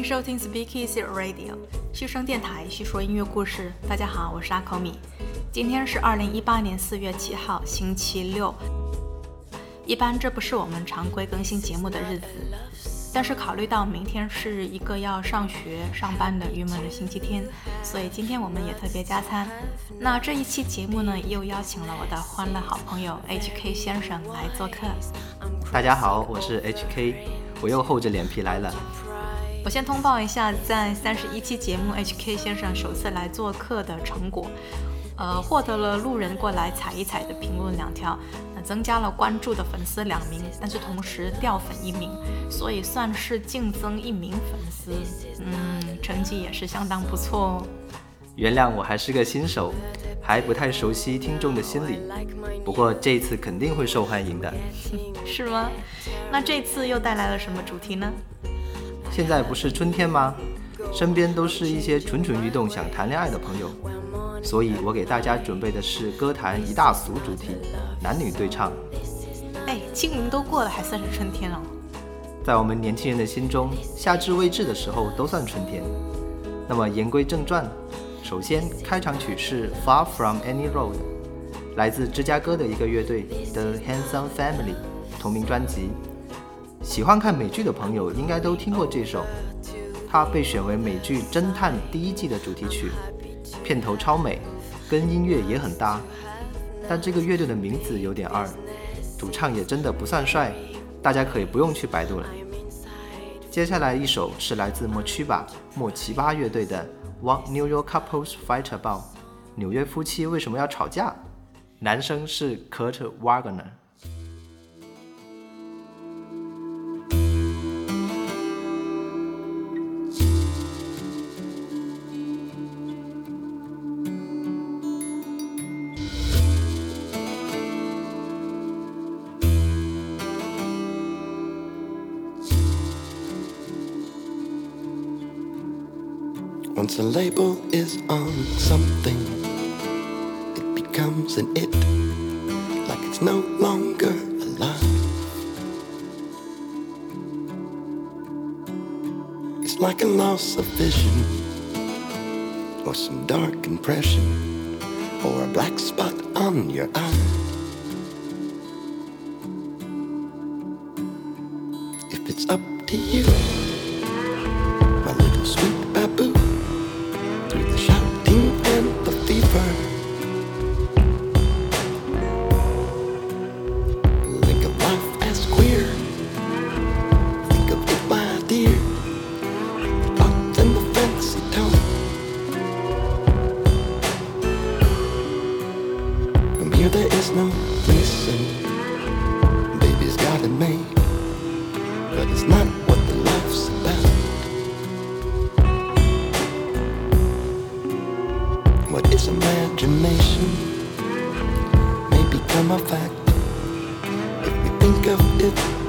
迎收听 Speakeasy Radio 嘘声电台，叙说音乐故事。大家好，我是阿口米。今天是二零一八年四月七号，星期六。一般这不是我们常规更新节目的日子，但是考虑到明天是一个要上学上班的郁闷的星期天，所以今天我们也特别加餐。那这一期节目呢，又邀请了我的欢乐好朋友 HK 先生来做客。大家好，我是 HK，我又厚着脸皮来了。我先通报一下，在三十一期节目，HK 先生首次来做客的成果，呃，获得了路人过来踩一踩的评论两条，呃，增加了关注的粉丝两名，但是同时掉粉一名，所以算是净增一名粉丝，嗯，成绩也是相当不错哦。原谅我还是个新手，还不太熟悉听众的心理，不过这次肯定会受欢迎的。是吗？那这次又带来了什么主题呢？现在不是春天吗？身边都是一些蠢蠢欲动、想谈恋爱的朋友，所以我给大家准备的是歌坛一大俗主题——男女对唱。哎，清明都过了，还算是春天了。在我们年轻人的心中，夏至未至的时候都算春天。那么言归正传，首先开场曲是《Far From Any Road》，来自芝加哥的一个乐队 The Handsome Family，同名专辑。喜欢看美剧的朋友应该都听过这首，它被选为美剧《侦探》第一季的主题曲，片头超美，跟音乐也很搭。但这个乐队的名字有点二，主唱也真的不算帅，大家可以不用去百度了。接下来一首是来自莫曲巴莫奇巴乐队的《What New York Couples Fight About》，纽约夫妻为什么要吵架？男生是 Kurt Wagner。Once a label is on something, it becomes an it, like it's no longer alive. It's like a loss of vision, or some dark impression, or a black spot on your eye. imagination may become a fact. If we think of it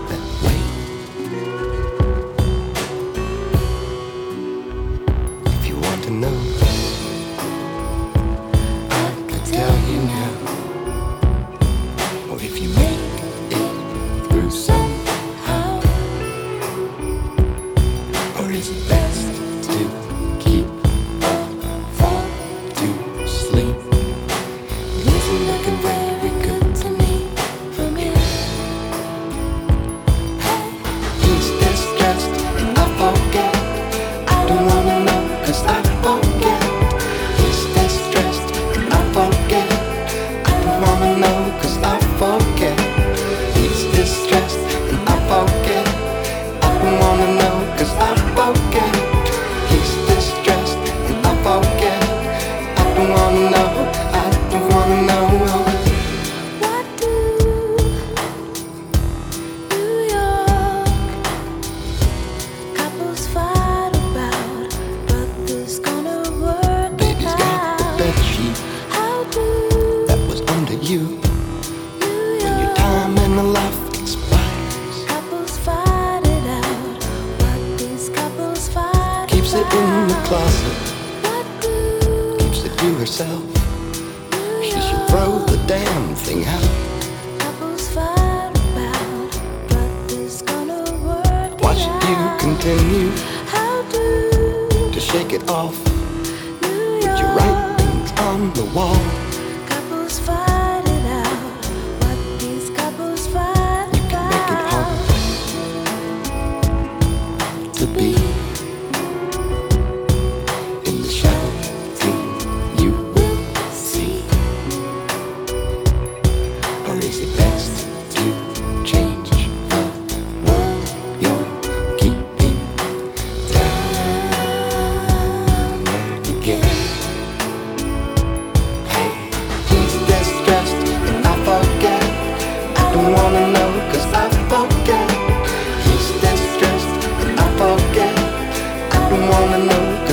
wanna know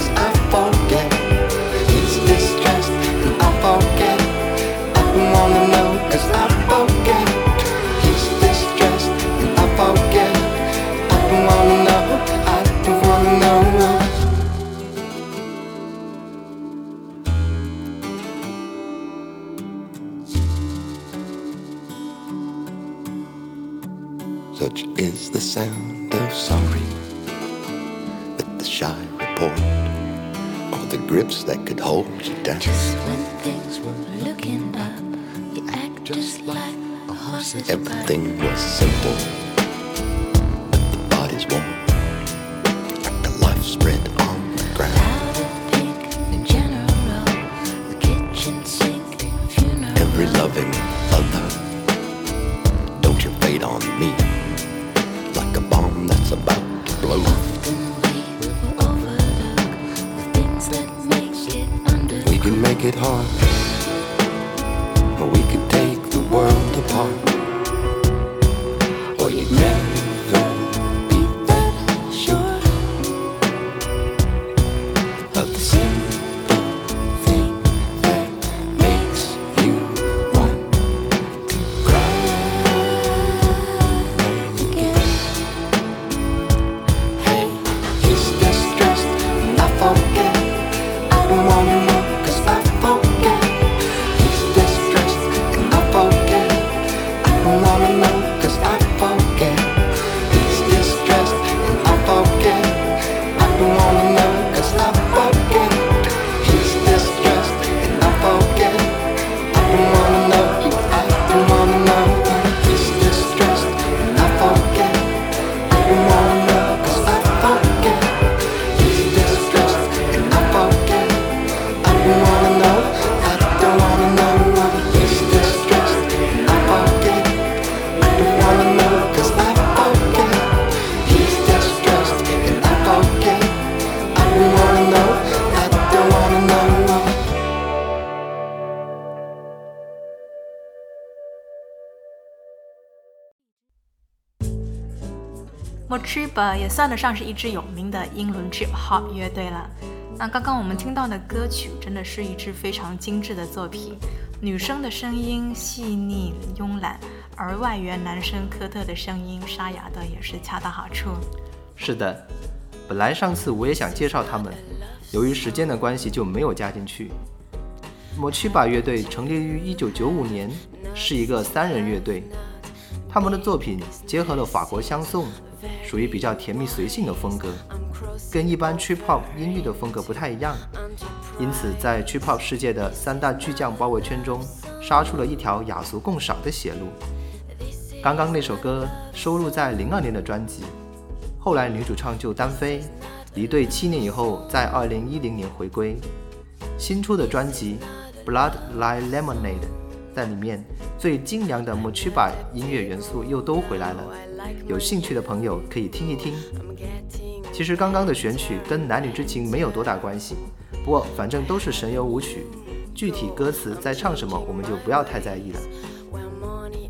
cause I to. Just when things were 呃也算得上是一支有名的英伦 trip hop 乐队了。那刚刚我们听到的歌曲真的是一支非常精致的作品，女生的声音细腻慵懒，而外援男生科特的声音沙哑的也是恰到好处。是的，本来上次我也想介绍他们，由于时间的关系就没有加进去。摩去吧乐队成立于1995年，是一个三人乐队。他们的作品结合了法国香颂，属于比较甜蜜随性的风格，跟一般 trip hop 音域的风格不太一样。因此，在 trip hop 世界的三大巨匠包围圈中，杀出了一条雅俗共赏的血路。刚刚那首歌收录在零二年的专辑，后来女主唱就单飞，离队七年以后，在二零一零年回归。新出的专辑《Blood Like Lemonade》在里面。最精良的 Mochiba 音乐元素又都回来了，有兴趣的朋友可以听一听。其实刚刚的选曲跟男女之情没有多大关系，不过反正都是神游舞曲，具体歌词在唱什么我们就不要太在意了。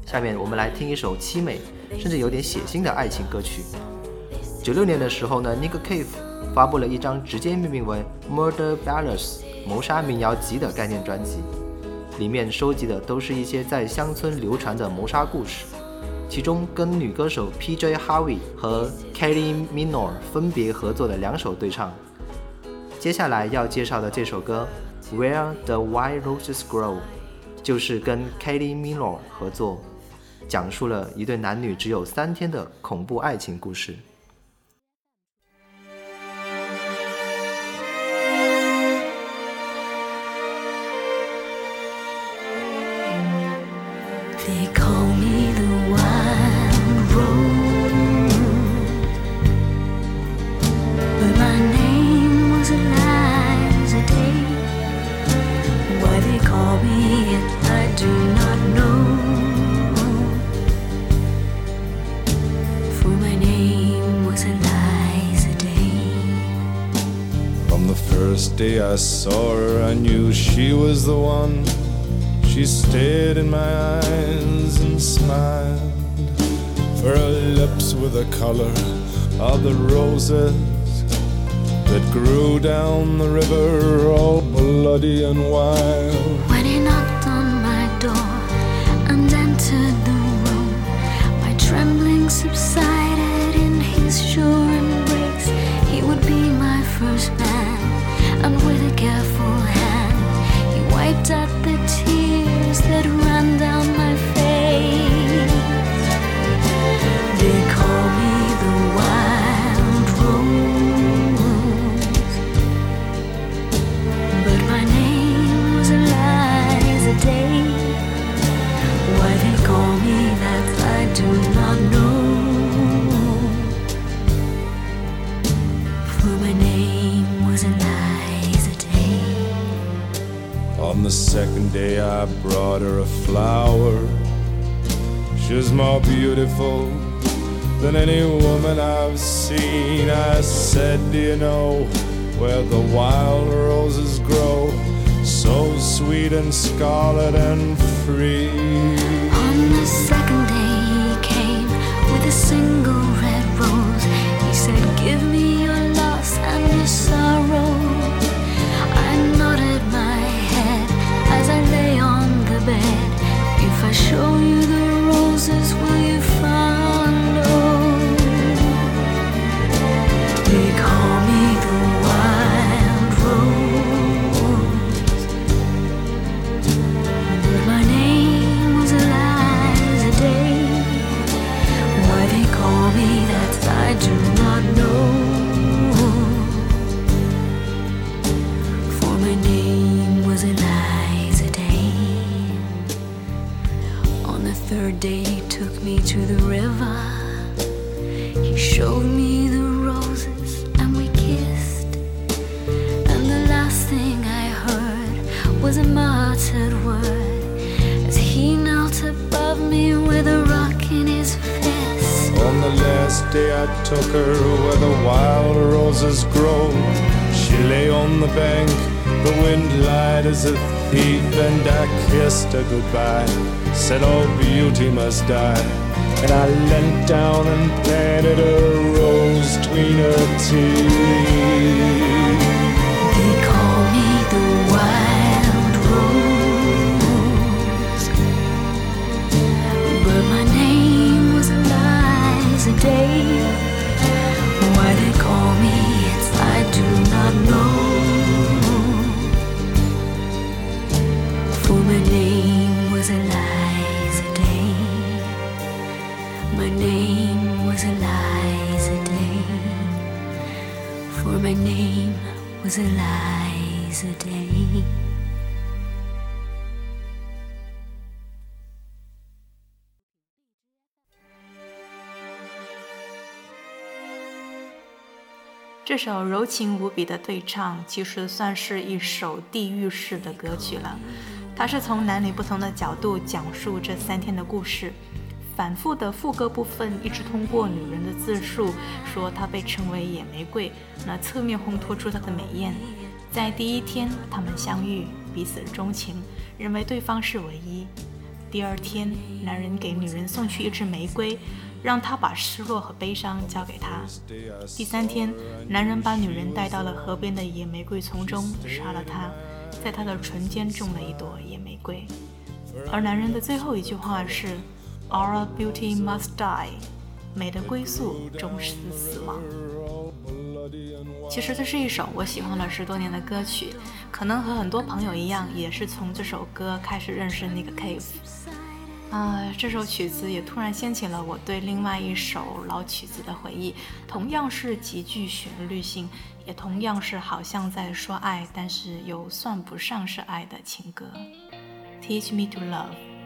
下面我们来听一首凄美甚至有点血腥的爱情歌曲。九六年的时候呢，Nick Cave 发布了一张直接命名为《Murder Ballads》谋杀民谣集的概念专辑。里面收集的都是一些在乡村流传的谋杀故事，其中跟女歌手 P.J. Harvey 和 Kelly Minor 分别合作的两首对唱。接下来要介绍的这首歌《Where the White Roses Grow》，就是跟 Kelly Minor 合作，讲述了一对男女只有三天的恐怖爱情故事。First day I saw her, I knew she was the one. She stared in my eyes and smiled. For her lips were the color of the roses that grew down the river, all bloody and wild. When he knocked on my door and entered the room, my trembling subsided in his sure embrace. He would be my first man, careful hand, he wiped out the On the second day, I brought her a flower. She's more beautiful than any woman I've seen. I said, Do you know where the wild roses grow? So sweet and scarlet and free. to me. Was Eliza Day. 这首柔情无比的对唱，其实算是一首地狱式的歌曲了。它是从男女不同的角度讲述这三天的故事。反复的副歌部分一直通过女人的自述，说她被称为野玫瑰，那侧面烘托出她的美艳。在第一天，他们相遇，彼此钟情，认为对方是唯一。第二天，男人给女人送去一支玫瑰，让她把失落和悲伤交给他。第三天，男人把女人带到了河边的野玫瑰丛中，杀了她，在她的唇间种了一朵野玫瑰。而男人的最后一句话是 “Our beauty must die”，美的归宿终是死亡。其实这是一首我喜欢了十多年的歌曲，可能和很多朋友一样，也是从这首歌开始认识那个 Cave。啊、这首曲子也突然掀起了我对另外一首老曲子的回忆，同样是极具旋律性，也同样是好像在说爱，但是又算不上是爱的情歌。Teach me to love。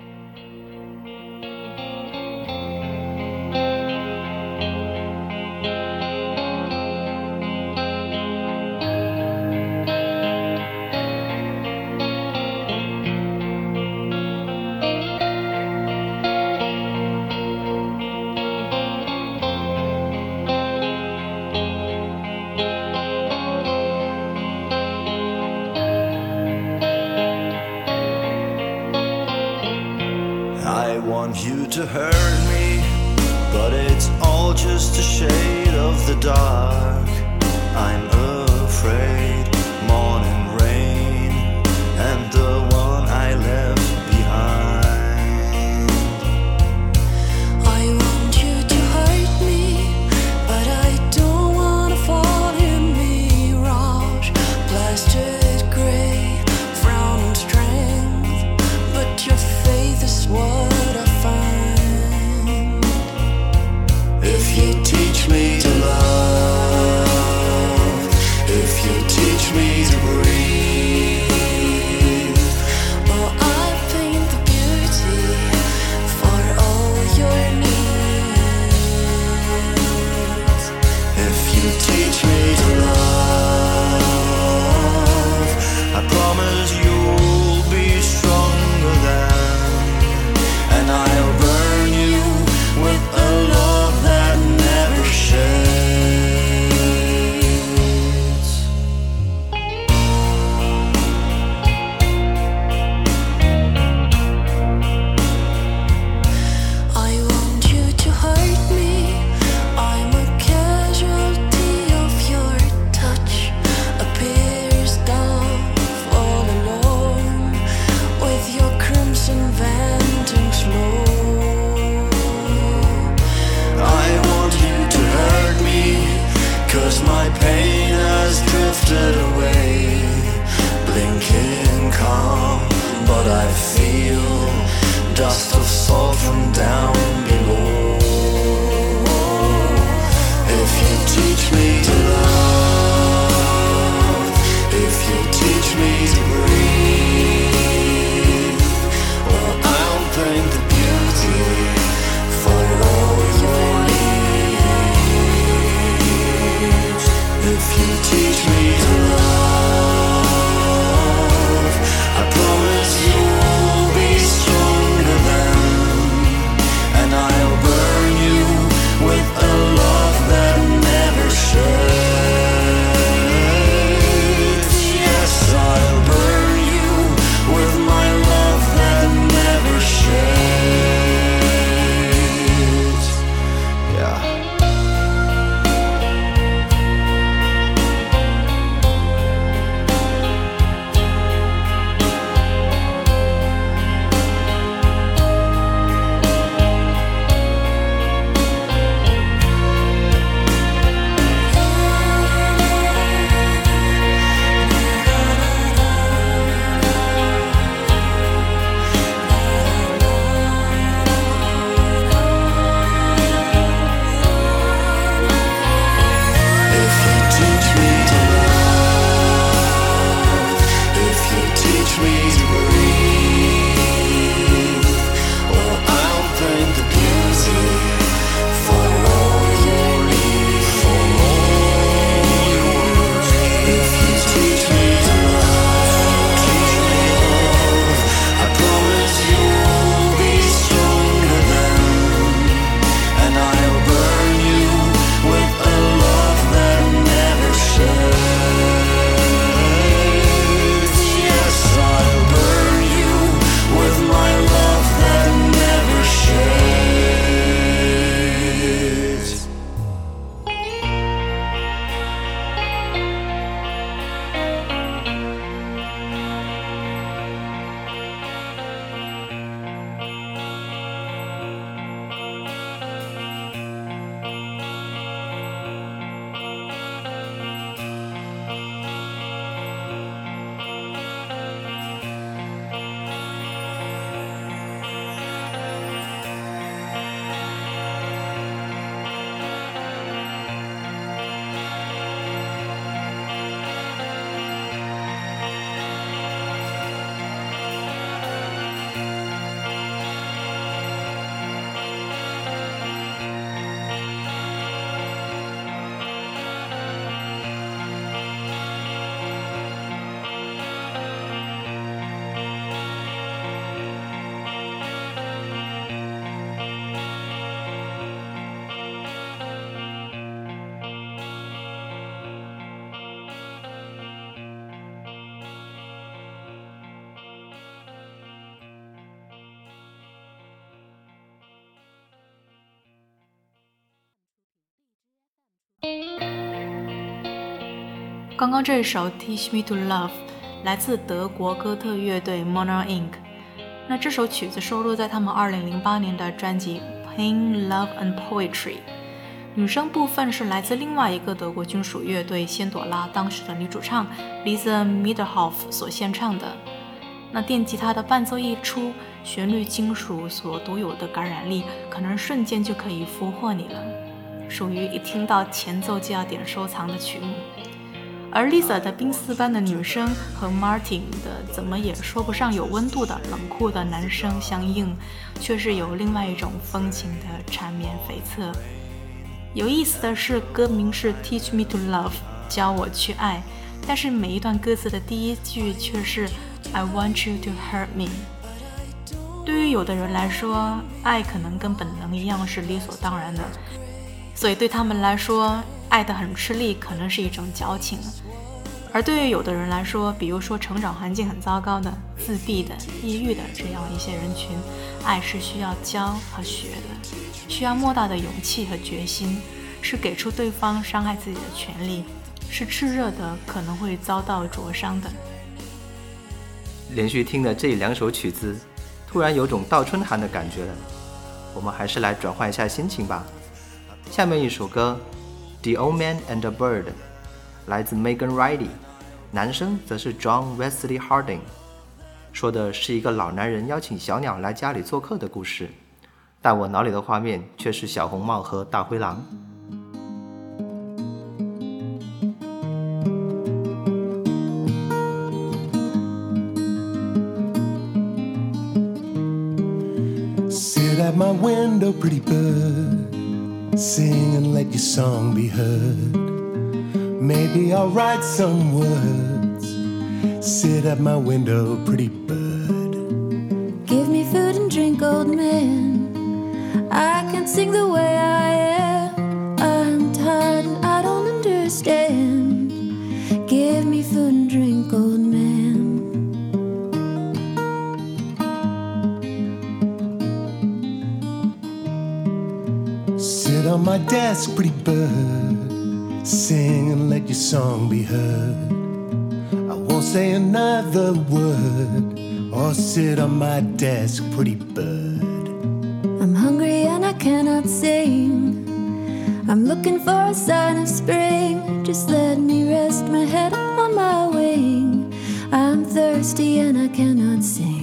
刚刚这一首《Teach Me to Love》来自德国哥特乐队 Mono Inc。那这首曲子收录在他们2008年的专辑《Pain, Love and Poetry》。女声部分是来自另外一个德国军属乐队仙朵拉当时的女主唱 Lisa Mitterhoff 所献唱的。那电吉他的伴奏一出，旋律金属所独有的感染力，可能瞬间就可以俘获你了，属于一听到前奏就要点收藏的曲目。而 Lisa 的冰丝般的女声和 Martin 的怎么也说不上有温度的冷酷的男声相应，却是有另外一种风情的缠绵悱恻。有意思的是，歌名是 Teach Me to Love，教我去爱，但是每一段歌词的第一句却是 I want you to hurt me。对于有的人来说，爱可能跟本能一样是理所当然的，所以对他们来说，爱得很吃力可能是一种矫情。而对于有的人来说，比如说成长环境很糟糕的、自闭的、抑郁的这样一些人群，爱是需要教和学的，需要莫大的勇气和决心，是给出对方伤害自己的权利，是炽热的，可能会遭到灼伤的。连续听了这两首曲子，突然有种倒春寒的感觉了。我们还是来转换一下心情吧。下面一首歌《The Old Man and the Bird》。来自 Megan Riley，男生则是 John Wesley Harding，说的是一个老男人邀请小鸟来家里做客的故事，但我脑里的画面却是小红帽和大灰狼。Sit at my window, pretty bird. Sing and let your song be heard. Maybe I'll write some words. Sit at my window, pretty bird. On my pretty bird. Sing and let your song be heard. I won't say another word or sit on my desk, pretty bird. I'm hungry and I cannot sing. I'm looking for a sign of spring. Just let me rest my head upon my wing. I'm thirsty and I cannot sing.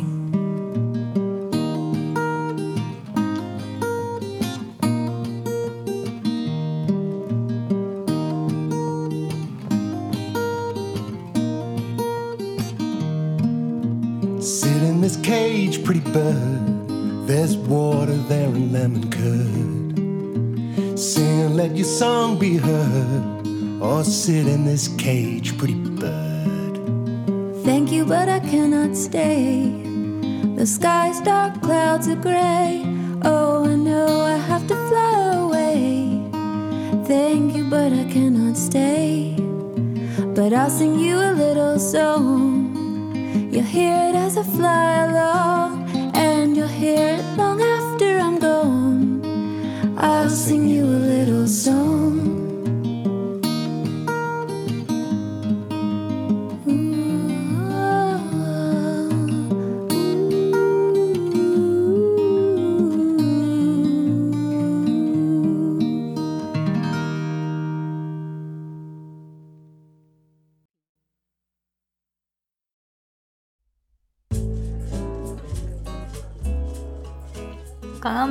Bird. There's water there and lemon curd. Sing and let your song be heard. Or sit in this cage, pretty bird. Thank you, but I cannot stay. The sky's dark, clouds are gray. Oh, I know I have to fly away. Thank you, but I cannot stay. But I'll sing you a little song. You'll hear it as I fly along,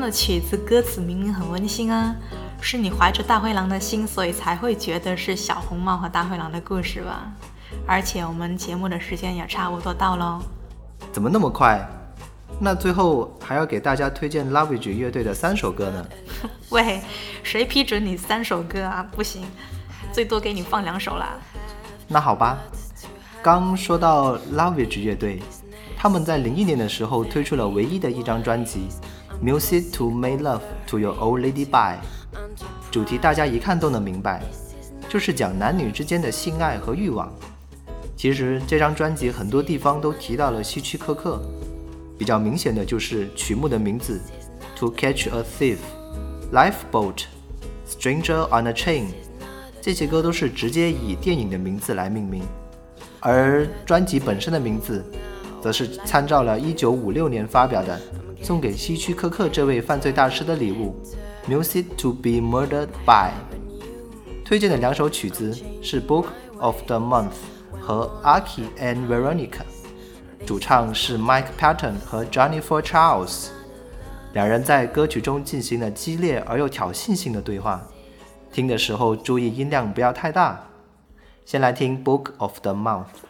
的曲子歌词明明很温馨啊，是你怀着大灰狼的心，所以才会觉得是小红帽和大灰狼的故事吧？而且我们节目的时间也差不多到喽。怎么那么快？那最后还要给大家推荐 Lovage 乐队的三首歌呢。喂，谁批准你三首歌啊？不行，最多给你放两首啦。那好吧，刚说到 Lovage 乐队，他们在零一年的时候推出了唯一的一张专辑《Music To Make Love To Your Old Lady Bye 主题，大家一看都能明白，就是讲男女之间的性爱和欲望。其实这张专辑很多地方都提到了希区柯克，比较明显的就是曲目的名字 ——To Catch A Thief Lifeboat Stranger On A Chain。这些歌都是直接以电影的名字来命名，而专辑本身的名字则是参照了1956年发表的。送给希区柯克这位犯罪大师的礼物 music to be murdered by 推荐的两首曲子是 book of the month 和 aki and veronica 主唱是 mike patton 和 jennifer charles 两人在歌曲中进行了激烈而又挑衅性的对话听的时候注意音量不要太大先来听 book of the month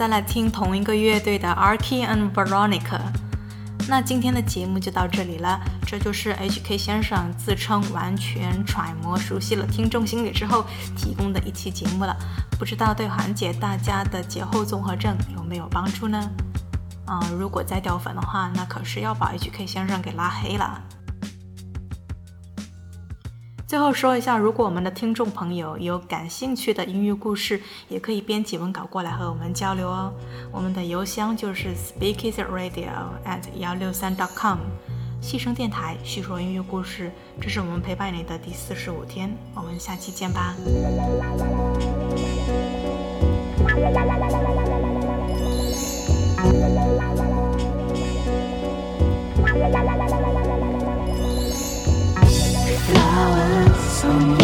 再来听同一个乐队的 rk and veronica 那今天的节目就到这里了这就是 hk 先生自称完全揣摩熟悉了听众心理之后提供的一期节目了不知道对缓解大家的节后综合症有没有帮助呢？嗯如果再掉粉的话那可是要把 hk 先生给拉黑了。最后说一下，如果我们的听众朋友有感兴趣的音乐故事，也可以编辑文稿过来和我们交流哦。我们的邮箱就是 speakeasyradio at 幺六三 dot com。细声电台叙说音乐故事，这是我们陪伴你的第四十五天，我们下期见吧。la la la la some